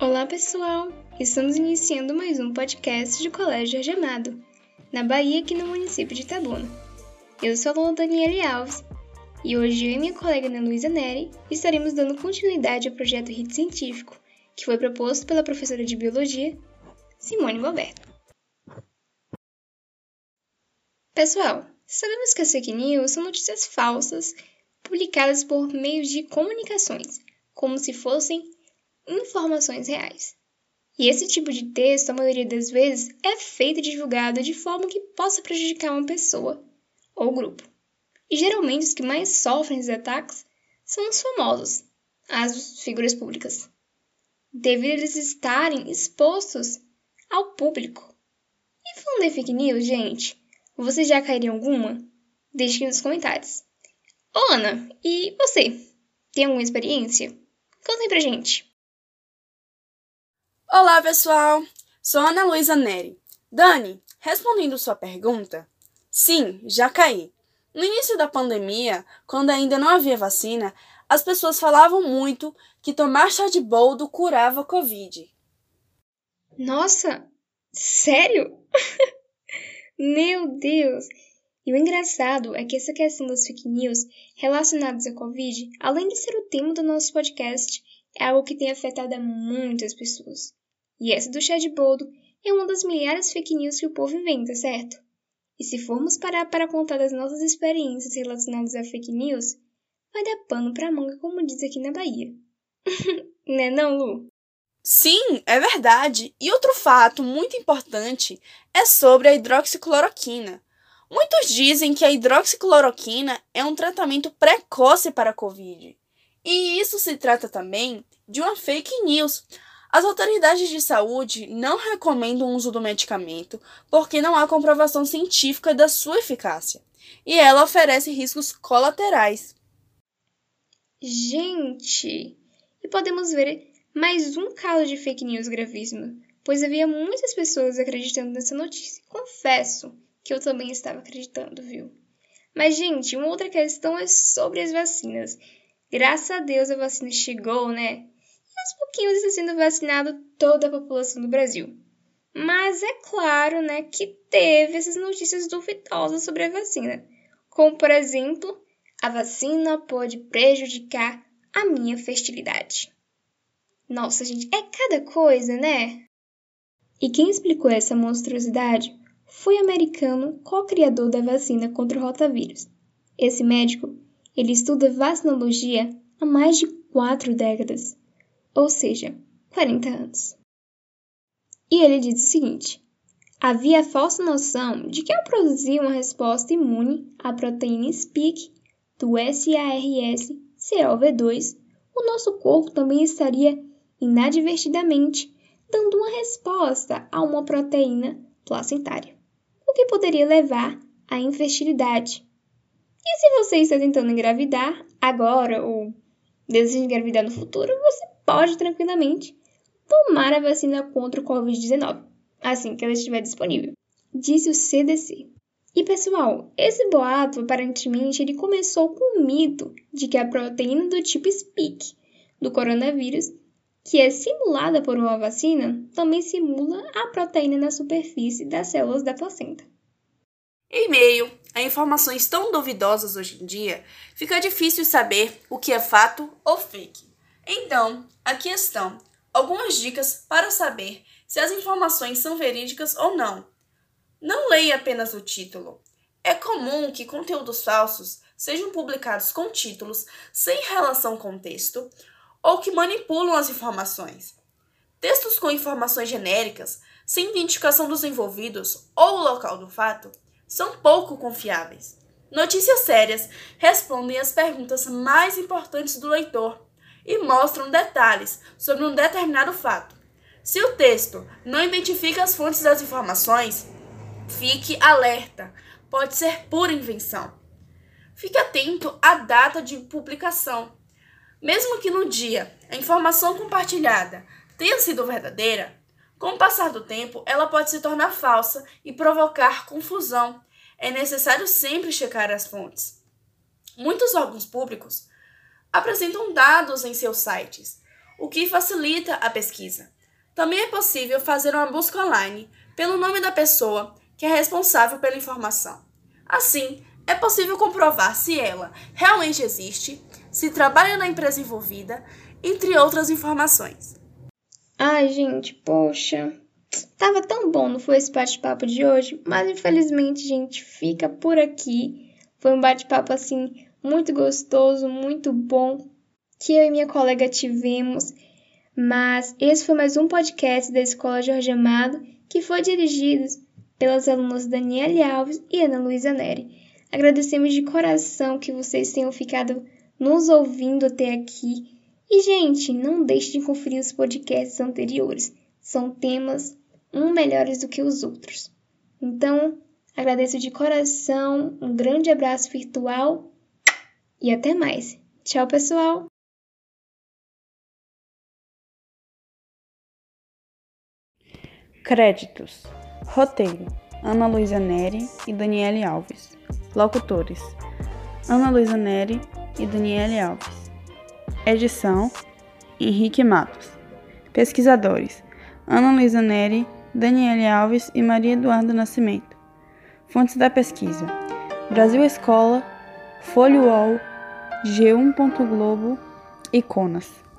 Olá, pessoal! Estamos iniciando mais um podcast de Colégio Jorge Amado, na Bahia, aqui no município de Itabuna. Eu sou a aluna Daniele Alves e hoje eu e minha colega Ana Luísa Neri estaremos dando continuidade ao projeto RIT Científico, que foi proposto pela professora de Biologia, Simone Boberto. Pessoal, sabemos que as fake news são notícias falsas publicadas por meios de comunicações, como se fossem informações reais. E esse tipo de texto, a maioria das vezes, é feito e divulgado de forma que possa prejudicar uma pessoa ou grupo. E geralmente os que mais sofrem esses ataques são os famosos, as figuras públicas, devido a eles estarem expostos ao público. E falando de fake news, gente, você já caiu em alguma? Deixe aqui nos comentários. Ô Ana, e você? Tem alguma experiência? Conta aí pra gente. Olá, pessoal! Sou Ana Luísa Neri. Dani, respondendo sua pergunta, sim, já caí. No início da pandemia, quando ainda não havia vacina, as pessoas falavam muito que tomar chá de boldo curava Covid. Nossa, sério? Meu Deus! E o engraçado é que essa questão das fake news relacionadas à Covid, além de ser o tema do nosso podcast, é algo que tem afetado a muitas pessoas. E essa do chá de boldo é uma das milhares fake news que o povo inventa, certo? E se formos parar para contar das nossas experiências relacionadas a fake news, vai dar pano pra manga, como diz aqui na Bahia. né não, Lu? Sim, é verdade. E outro fato muito importante é sobre a hidroxicloroquina. Muitos dizem que a hidroxicloroquina é um tratamento precoce para a Covid. E isso se trata também de uma fake news. As autoridades de saúde não recomendam o uso do medicamento porque não há comprovação científica da sua eficácia e ela oferece riscos colaterais. Gente, e podemos ver mais um caso de fake news gravíssimo, pois havia muitas pessoas acreditando nessa notícia. Confesso que eu também estava acreditando, viu? Mas, gente, uma outra questão é sobre as vacinas. Graças a Deus a vacina chegou, né? Aos pouquinhos está sendo vacinado toda a população do Brasil. Mas é claro, né, que teve essas notícias duvidosas sobre a vacina, como por exemplo, a vacina pode prejudicar a minha fertilidade. Nossa, gente, é cada coisa, né? E quem explicou essa monstruosidade foi o americano co-criador da vacina contra o rotavírus. Esse médico, ele estuda vacinologia há mais de quatro décadas ou seja, 40 anos. E ele diz o seguinte: havia a falsa noção de que ao produzir uma resposta imune à proteína spike do SARS-CoV2, o nosso corpo também estaria inadvertidamente dando uma resposta a uma proteína placentária, o que poderia levar à infertilidade. E se você está tentando engravidar agora ou deseja engravidar no futuro, você pode tranquilamente tomar a vacina contra o Covid-19, assim que ela estiver disponível, disse o CDC. E pessoal, esse boato aparentemente ele começou com o mito de que a proteína do tipo spike do coronavírus, que é simulada por uma vacina, também simula a proteína na superfície das células da placenta. Em meio a informações tão duvidosas hoje em dia, fica difícil saber o que é fato ou fake. Então, aqui estão algumas dicas para saber se as informações são verídicas ou não. Não leia apenas o título. É comum que conteúdos falsos sejam publicados com títulos sem relação com o texto ou que manipulam as informações. Textos com informações genéricas, sem identificação dos envolvidos ou o local do fato, são pouco confiáveis. Notícias sérias respondem às perguntas mais importantes do leitor e mostram detalhes sobre um determinado fato. Se o texto não identifica as fontes das informações, fique alerta, pode ser pura invenção. Fique atento à data de publicação. Mesmo que no dia a informação compartilhada tenha sido verdadeira, com o passar do tempo ela pode se tornar falsa e provocar confusão. É necessário sempre checar as fontes. Muitos órgãos públicos apresentam dados em seus sites. o que facilita a pesquisa. Também é possível fazer uma busca online pelo nome da pessoa que é responsável pela informação. Assim, é possível comprovar se ela realmente existe, se trabalha na empresa envolvida, entre outras informações. Ai, gente, poxa. Tava tão bom, não foi esse bate-papo de hoje? Mas infelizmente, gente, fica por aqui. Foi um bate-papo assim muito gostoso, muito bom que eu e minha colega tivemos. Mas esse foi mais um podcast da Escola Jorge Amado, que foi dirigido pelas alunas Daniele Alves e Ana Luísa Neri. Agradecemos de coração que vocês tenham ficado nos ouvindo até aqui. E, gente, não deixe de conferir os podcasts anteriores. São temas um melhores do que os outros. Então, agradeço de coração, um grande abraço virtual e até mais. Tchau, pessoal! Créditos: Roteiro: Ana Luísa Neri e Daniele Alves. Locutores: Ana Luísa Neri e Daniele Alves. Edição: Henrique Matos. Pesquisadores: Ana Luísa Neri, Daniele Alves e Maria Eduardo Nascimento. Fontes da pesquisa: Brasil Escola, Folha UOL, G1.globo e Conas.